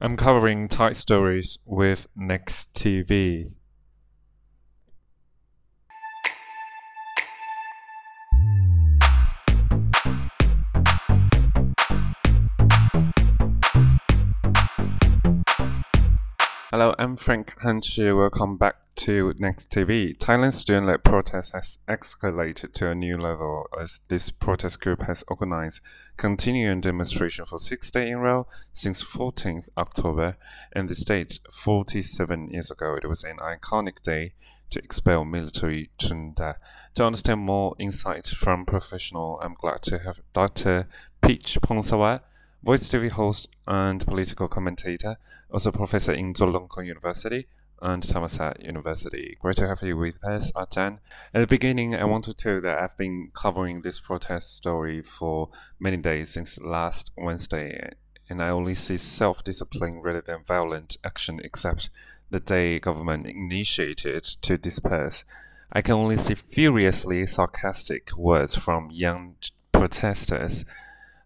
I'm covering Thai stories with Next TV. Hello, I'm Frank Hanchi. Welcome back to Next TV. Thailand's student-led protest has escalated to a new level as this protest group has organized continuing demonstration for six days in a row since 14th October. And the state 47 years ago, it was an iconic day to expel military junta. To understand more insight from professional, I'm glad to have Dr. Peach Pongsawat, Voice TV host and political commentator, also professor in Chulalongkorn University and Thammasat University. Great to have you with us, Ajahn. At the beginning, I want to tell you that I've been covering this protest story for many days since last Wednesday, and I only see self-discipline rather than violent action except the day government initiated to disperse. I can only see furiously sarcastic words from young protesters.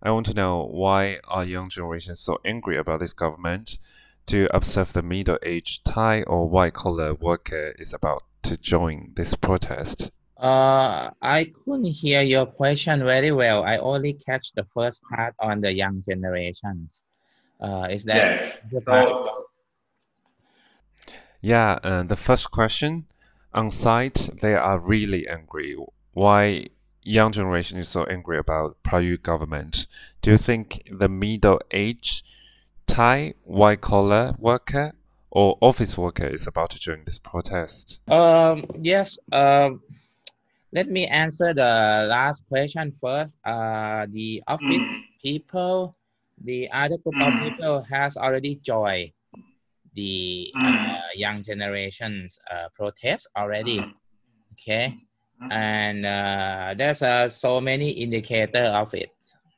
I want to know why are young generations so angry about this government? To observe the middle-aged Thai or white-collar worker is about to join this protest? Uh, I couldn't hear your question very well. I only catch the first part on the young generations. Uh, is that yes. the part? Yeah, uh, the first question on site, they are really angry. Why young generation is so angry about Prayut government? Do you think the middle age Thai white collar worker or office worker is about to join this protest? Um, yes. Um, let me answer the last question first. Uh, the office people, the other group of people has already joined the uh, young generations uh, protest already. Okay, and uh, there's uh, so many indicator of it.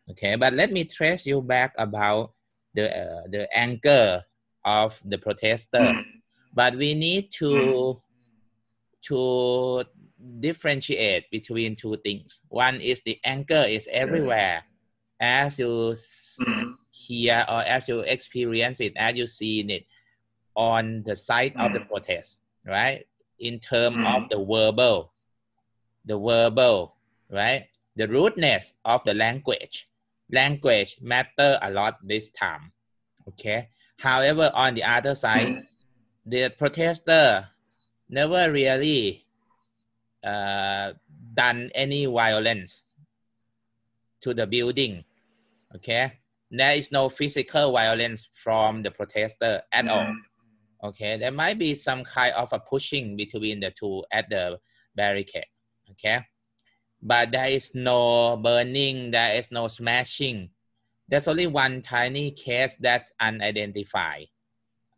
Okay, but let me trace you back about the uh, the anger of the protester. Mm. But we need to mm. to differentiate between two things. One is the anger is everywhere. As you mm. hear or as you experience it as you see it on the site of the protest right? In terms of the verbal the verbal right? The rudeness of the language language matter a lot this time okay? However on the other side the protester never really uh, done any violence to the building okay? There is no physical violence from the protester at all okay? There might be some kind of a pushing between the two at the barricade okay but there is no burning, there is no smashing. There's only one tiny case that's unidentified.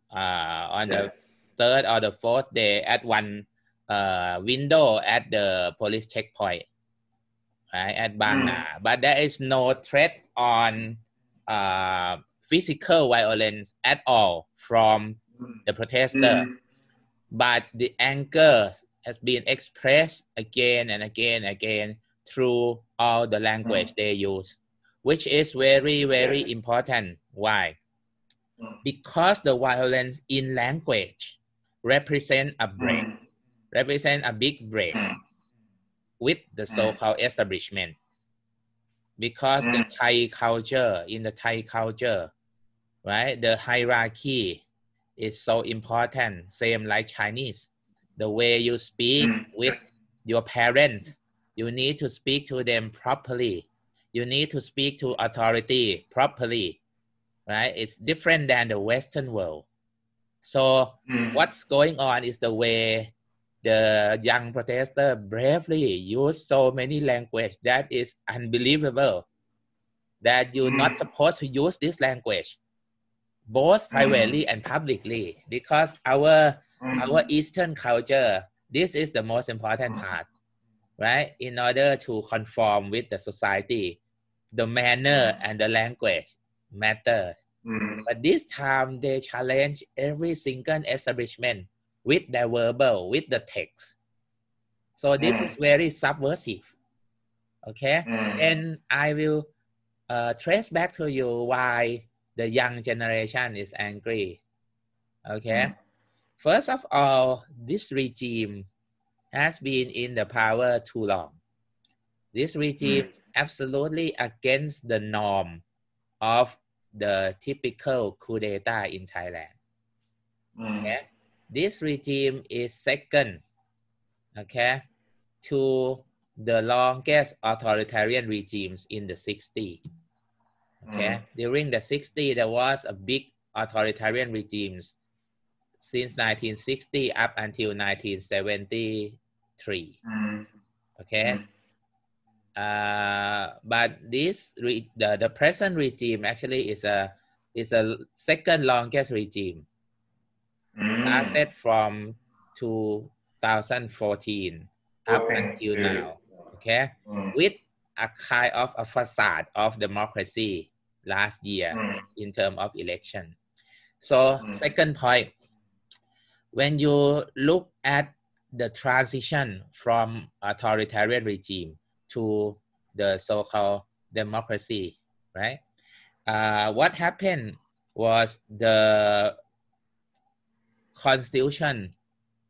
Uh, on the third or the fourth day, at one uh, window at the police checkpoint, right at Bang Na. But there is no threat on uh, physical violence at all from the protester. But the anger has been expressed again and again and again through all the language mm. they use, which is very, very important. Why? Mm. Because the violence in language represent a break, mm. represent a big break with the so-called establishment. Because the Thai culture, in the Thai culture, right, the hierarchy is so important, same like Chinese the way you speak mm. with your parents. You need to speak to them properly. You need to speak to authority properly right? It's different than the western world. So mm. what's going on is the way the young protester bravely use so many language that is unbelievable that you're mm. not supposed to use this language both privately and publicly because our Mm-hmm. our Eastern culture, this is the most important mm-hmm. part, right? In order to conform with the society, the manner mm-hmm. and the language matters. But this time they challenge every single establishment with the verbal, with the text. So this is very subversive. Okay, and I will uh, trace back to you why the young generation is angry. Okay. First of all, this regime has been in the power too long. This regime hmm. absolutely against the norm of the typical coup d'etat in Thailand. Hmm. Okay. This regime is second, okay, to the longest authoritarian regimes in the 60s. Okay. Hmm. During the 60s, there was a big authoritarian regimes since 1960 up until 1973. Mm-hmm. Okay. Mm-hmm. Uh, but this re- the, the present regime actually is a is a second longest regime. Mm-hmm. Lasted from 2014 up until now. okay? Mm. With a kind of a facade of democracy last year mm. in terms of election. So mm. second point when you look at the transition from authoritarian regime to the so-called democracy, right? Uh, what happened was the constitution,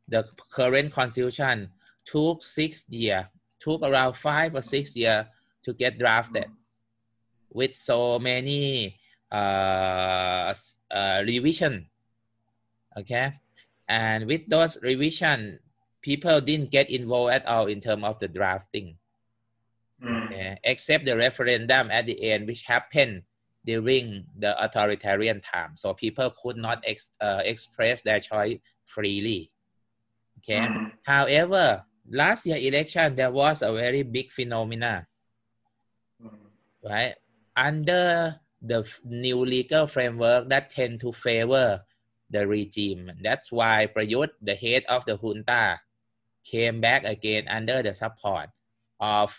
the current constitution took six years, took around five or six years to get drafted with so many uh, uh, revision. Okay, and with those revision, people didn't get involved at all in terms of the drafting. Hmm. Yeah, except the referendum at the end, which happened during the authoritarian time. So people could not ex, uh, express their choice freely. Okay. Hmm. However, last year election, there was a very big phenomena, hmm. right? Under the new legal framework that tend to favor the regime. That's why Prayut, the head of the junta, came back again under the support of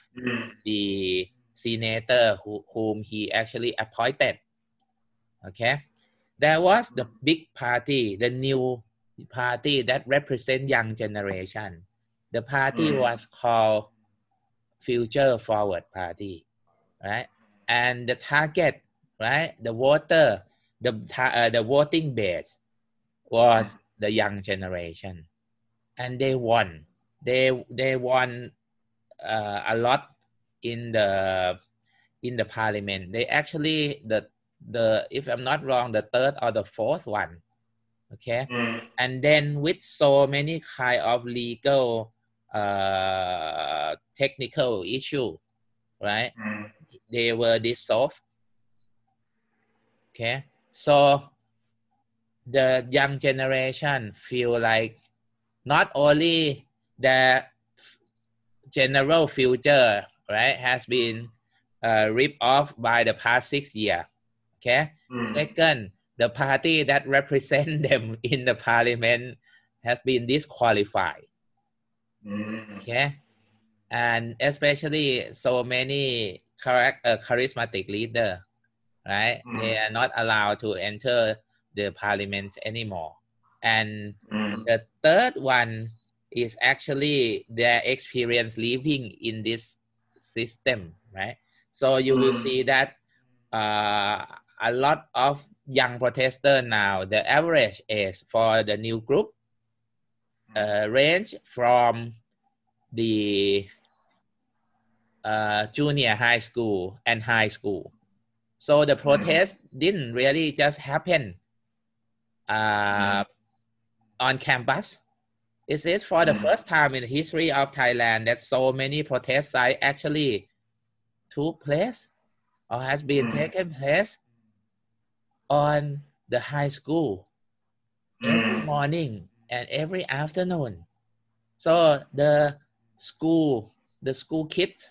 the senator who, whom he actually appointed. Okay, there was the big party, the new party that represent young generation. The party was called Future Forward Party, right? And the target, right, the voter, the uh, the voting base was the young generation, and they won. They they won uh, a lot in the in the parliament. They actually the the if I'm not wrong, the third or the fourth one. Okay, and then with so many kind of legal uh, technical issue, right? They were dissolved. Okay, so the young generation feel like not only the general future right has been uh, ripped off by the past six year okay? Second the party that represent them in the parliament has been disqualified okay? And especially so many correct, uh, charismatic leader right? They are not allowed to enter the parliament anymore. And the third one is actually their experience living in this system, right? So you will see that uh, a lot of young protesters now, the average age for the new group uh, range from the uh, junior high school and high school. So the protest didn't really just happen uh, mm-hmm. on campus. It is for the mm-hmm. first time in the history of Thailand that so many protest sites actually took place or has been mm-hmm. taken place on the high school every morning and every afternoon. So the school, the school kids,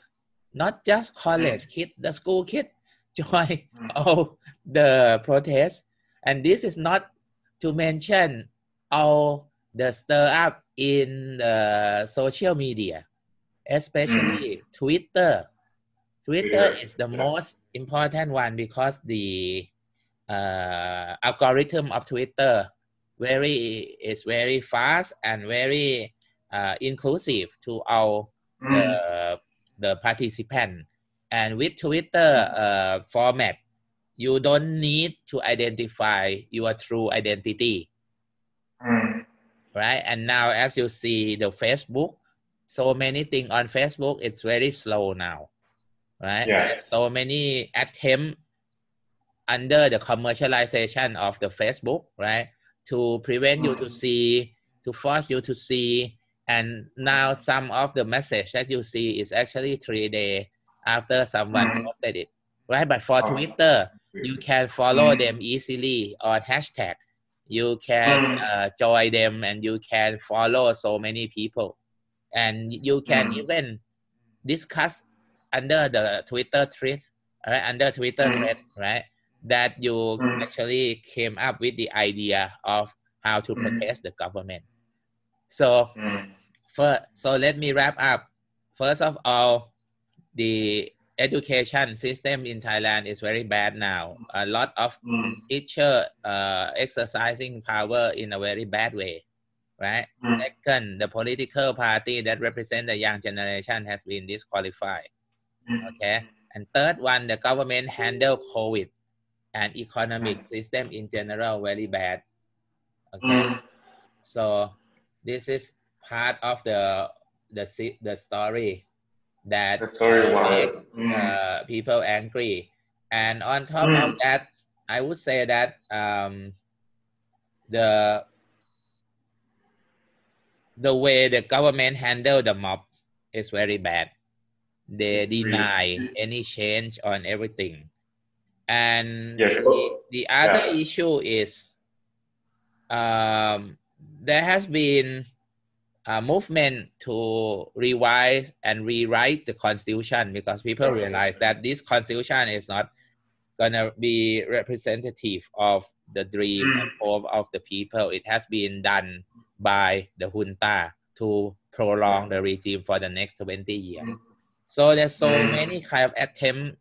not just college kids, the school kids join all the protests. And this is not to mention all the stir up in the social media, especially Twitter. Twitter is the most important one because the uh, algorithm of Twitter very is very fast and very uh, inclusive to all the, the participant. And with Twitter uh, format, you don't need to identify your true identity Mm. right and now as you see the facebook so many things on facebook it's very slow now right Yeah. so many attempt under the commercialization of the facebook right to prevent you to Mm. see to force you to see and now some of the message that you see is actually three day after someone Mhm. posted it right but for Oh. twitter you can follow Mm. them easily on hashtag you can Mm. uh, join them and you can follow so many people and you can Mm. even discuss under the twitter thread right under twitter Mm. thread right that you Mm. actually came up with the idea of how to Mm. protest the government so first, so let me wrap up. First of all, the education system in Thailand is very bad now. A lot of Mm. teacher uh, exercising power in a very bad way, right? Mm. Second, the political party that represent the young generation has been disqualified. Mm. Okay, and third one, the government handle COVID and economic system in general very bad. Okay. Mm. So this is part of the the the story that story uh, make Mm. uh, people angry. And on top Mm. of that, I would say that um, the the way the government handle the mob is very bad. They deny any change on everything. And Yes. the, the other Yeah. issue is um, there has been a movement to revise and rewrite the constitution because people realize that this constitution is not gonna be representative of the dream Mm. and hope of the people. It has been done by the junta to prolong the regime for the next 20 years. Mm. So there's so Mm. many kind of attempt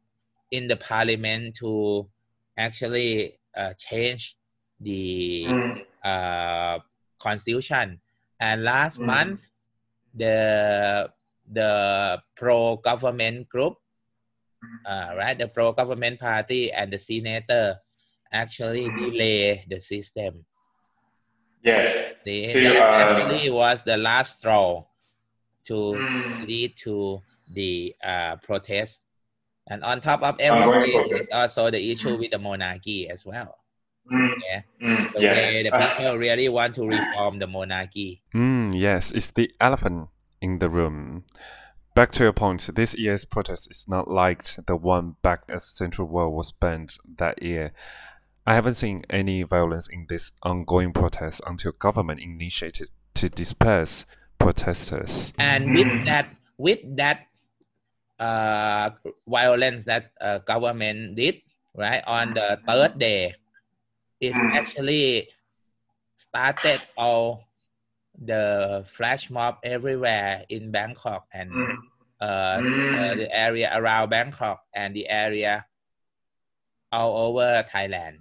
in the parliament to actually uh, change the uh, constitution. And last Mm. month, the the pro government group, uh, right, the pro government party and the senator actually Mm. delay the system. Yes. They, So, that uh, actually was the last straw to Mm. lead to the uh, protest. And on top of everything, is also the issue with the monarchy as well. Mm. Yeah, Mm. the Yeah. way the Uh, people really want to reform the monarchy. Mm, yes, it's the elephant in the room. Back to your point, this year's protest is not like the one back as Central World was banned that year. I haven't seen any violence in this ongoing protest until government initiated to disperse protesters. and Mm. with that with that uh, violence that uh, government did right on the third day it Mm. actually started all the flash mob everywhere in bangkok and Mm. uh, s- uh, Mm. the area around bangkok and the area all over thailand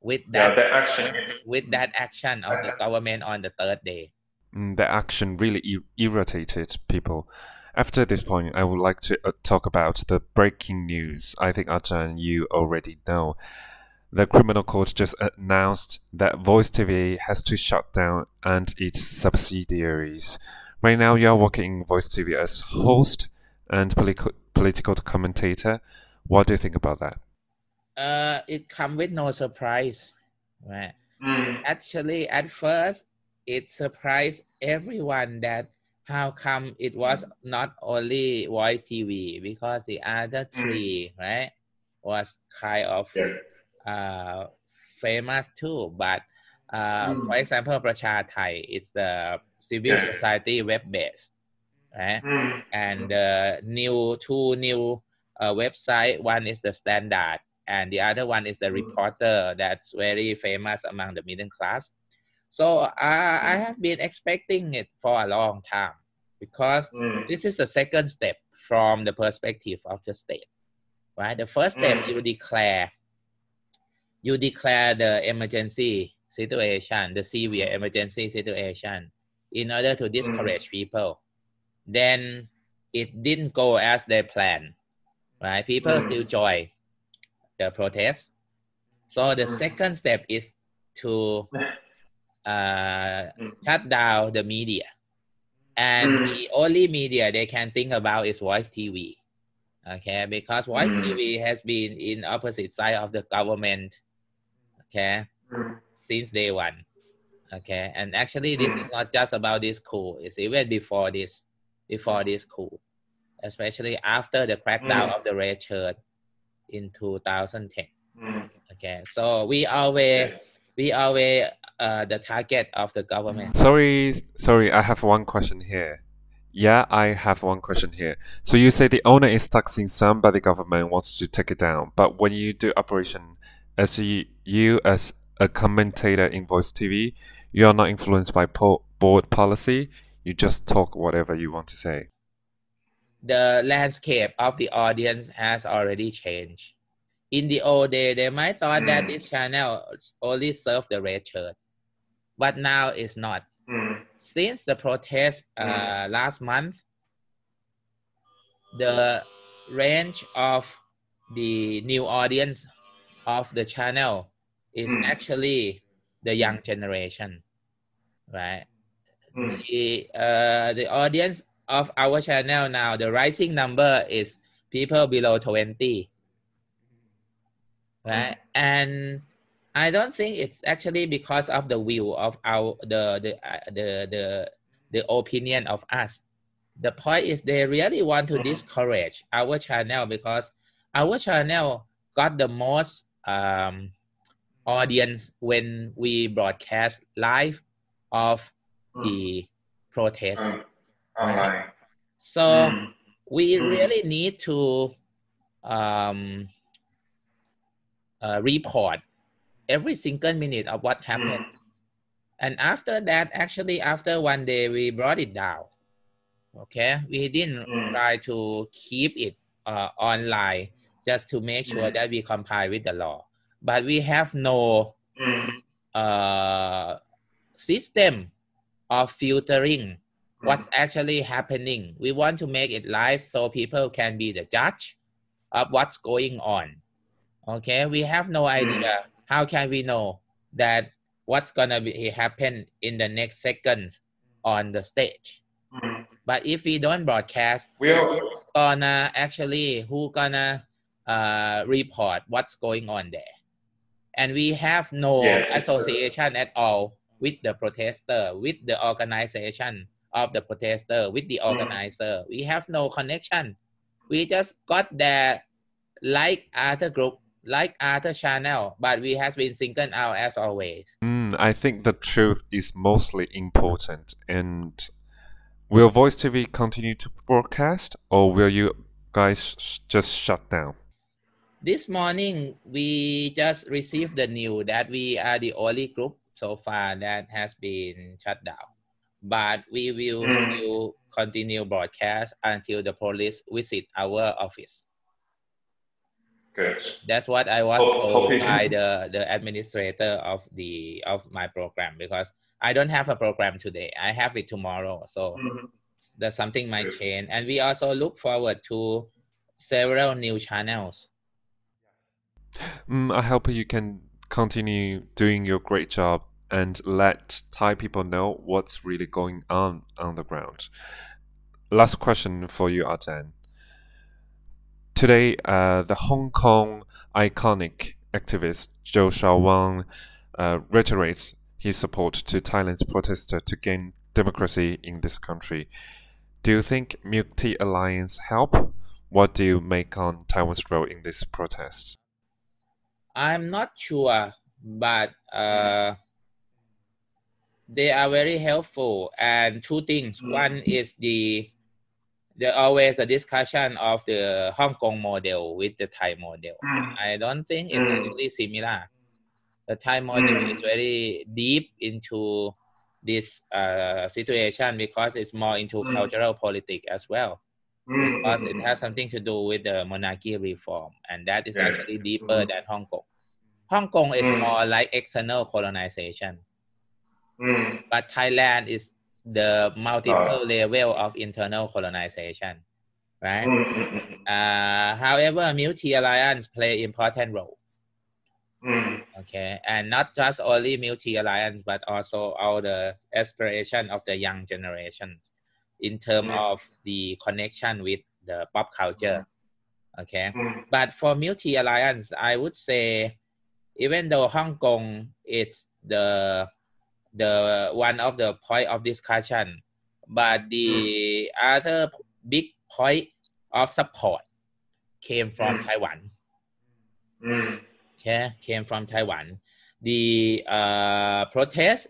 with Yeah, that that action. with that action of the government on the third day Mm, the action really ir- irritated people. After this point, I would like to uh, talk about the breaking news. I think Ajahn, you already know. The criminal court just announced that Voice TV has to shut down and its subsidiaries. Right now, you are working in Voice TV as host and political political commentator. What do you think about that? uh, it come with no surprise right Mm. actually at first it surprised everyone that how come it was not only voice tv because the other three right was kind of Yes. Uh, famous too but uh, Mm. for example Prachatai it's the civil Yeah. society web based right Mm. and uh, new two new uh, website one is the standard and the other one is the Mm. reporter that's very famous among the middle class so uh, i have been expecting it for a long time because Mm. this is the second step from the perspective of the state right the first step Mm. you declare you declare the emergency situation the severe emergency situation in order to discourage people then it didn't go as they planned right people Mm. still join the protest. So the Mm. second step is to uh, Mm. shut down the media. And Mm. the only media they can think about is Voice TV. Okay, because Voice Mm. TV has been in opposite side of the government. Okay, since day one. Okay, and actually this is not just about this coup. It's even before this, before this coup, especially after the crackdown Mm. of the red shirt in 2010. Mm. Okay, so we always we always uh, the target of the government. Sorry, sorry, I have one question here. Yeah, I have one question here. So you say the owner is taxing some, but the government wants to take it down. But when you do operation, as you, as a commentator in Voice TV, you are not influenced by po- board policy. You just talk whatever you want to say. The landscape of the audience has already changed. In the old day, they might thought that Mm. this channel only served the red shirt, but now it's not. Mm. Since the protest uh, last month, the range of the new audience of the channel is Mm. actually the young generation, right? Mm. The uh, the audience of our channel now, the rising number is people below twenty, right? And I don't think it's actually because of the view of our the the uh, the the the opinion of us. The point is they really want to Mhm. discourage our channel because our channel got the most um, audience when we broadcast live of the protest. Mm. Online. So Mm. we really need to um, uh, report every single minute of what happened. And after that, actually, after one day, we brought it down. Okay, we didn't try to keep it uh, online just to make sure Mm. that we comply with the law. But we have no Mm. uh, system of filtering what's actually happening. We want to make it live so people can be the judge of what's going on. Okay, we have no idea. How can we know that what's gonna be happen in the next seconds on the stage? But if we don't broadcast, We are. gonna actually who gonna uh, report what's going on there and we have no Yes. association at all with the protester with the organization of the protester with the Mm. organizer we have no connection we just got there like other group like other channel but we have been singled out as always Mm, I think the truth is mostly important. And will Voice TV continue to broadcast, or will you guys sh- just shut down? This morning, we just received the news that we are the only group so far that has been shut down. But we will Mm. still continue broadcast until the police visit our office. Good. That's what I was Hope- told by the, the administrator of the of my program because I don't have a program today. I have it tomorrow. So Mm. that something might Good. change. And we also look forward to several new channels. Mm, I hope you can continue doing your great job and let Thai people know what's really going on on the ground. Last question for you, Ajahn. Today, uh, the Hong Kong iconic activist Joshua Wong uh, reiterates his support to Thailand's protester to gain democracy in this country. Do you think Milk Tea Alliance help? What do you make on Taiwan's role in this protest? I'm not sure, but uh, they are very helpful. And two things. Mm. One is the there always a discussion of the Hong Kong model with the Thai model. Mm. I don't think it's Mm. actually similar. The Thai model is very deep into this uh, situation because it's more into cultural politics as well. Mm. Because it has something to do with the monarchy reform, and that is actually deeper Mm. than Hong Kong. Hong Kong is Mm. more like external colonization, Mm. but Thailand is the multiple Ah. level of internal colonization, right? Mm. Mm. Uh, however, Milk Tea Alliance play important role. อืม Okay, and not just only Milk Tea Alliance, but also all the aspiration of the young generation in terms mm. of the connection with the pop culture. Mm. Okay, mm. but for Milk Tea Alliance, I would say even though Hong Kong is the the one of the point of discussion, but the other big point of support came from Taiwan. Okay, came from Taiwan. The uh, protest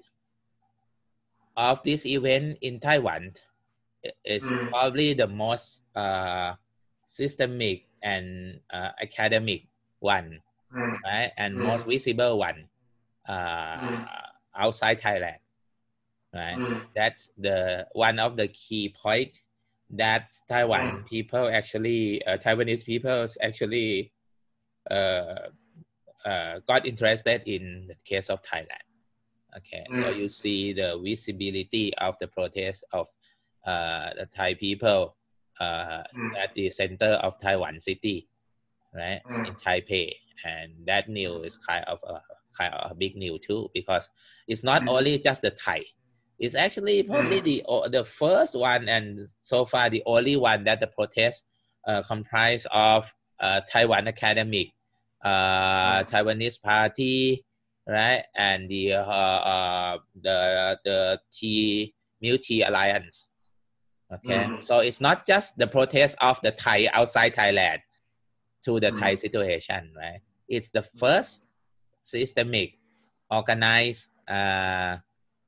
of this event in Taiwan is mm. probably the most uh, systemic and uh, academic one, mm. right? And mm. most visible one uh, mm. outside Thailand, right? Mm. That's the one of the key point that Taiwan mm. people actually, uh, Taiwanese people actually uh, uh, got interested in the case of Thailand. Okay, so you see the visibility of the protest of uh, the Thai people uh, Mm. at the center of Taiwan city, right, Mm. in Taipei, and that news is kind of a kind of a big news too because it's not Mm. only just the Thai. It's actually probably the the first one and so far the only one that the protest uh, comprise of uh, Taiwan academic, uh, Mm. Taiwanese party, right, and the uh, uh, the the T Milk Tea Alliance. Okay, Mm. so it's not just the protest of the Thai outside Thailand to the Mm. Thai situation, right? It's the first systemic, organized uh,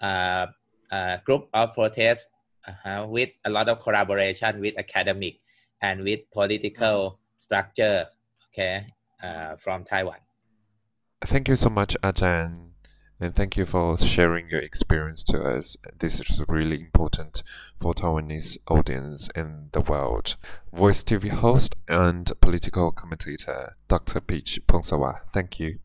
uh, uh, group of protests uh, with a lot of collaboration with academic and with political structure, okay, uh, from Taiwan. Thank you so much, Ajan. And thank you for sharing your experience to us. This is really important for Taiwanese audience in the world. Voice TV host and political commentator Dr. Peach Pongsawat. Thank you.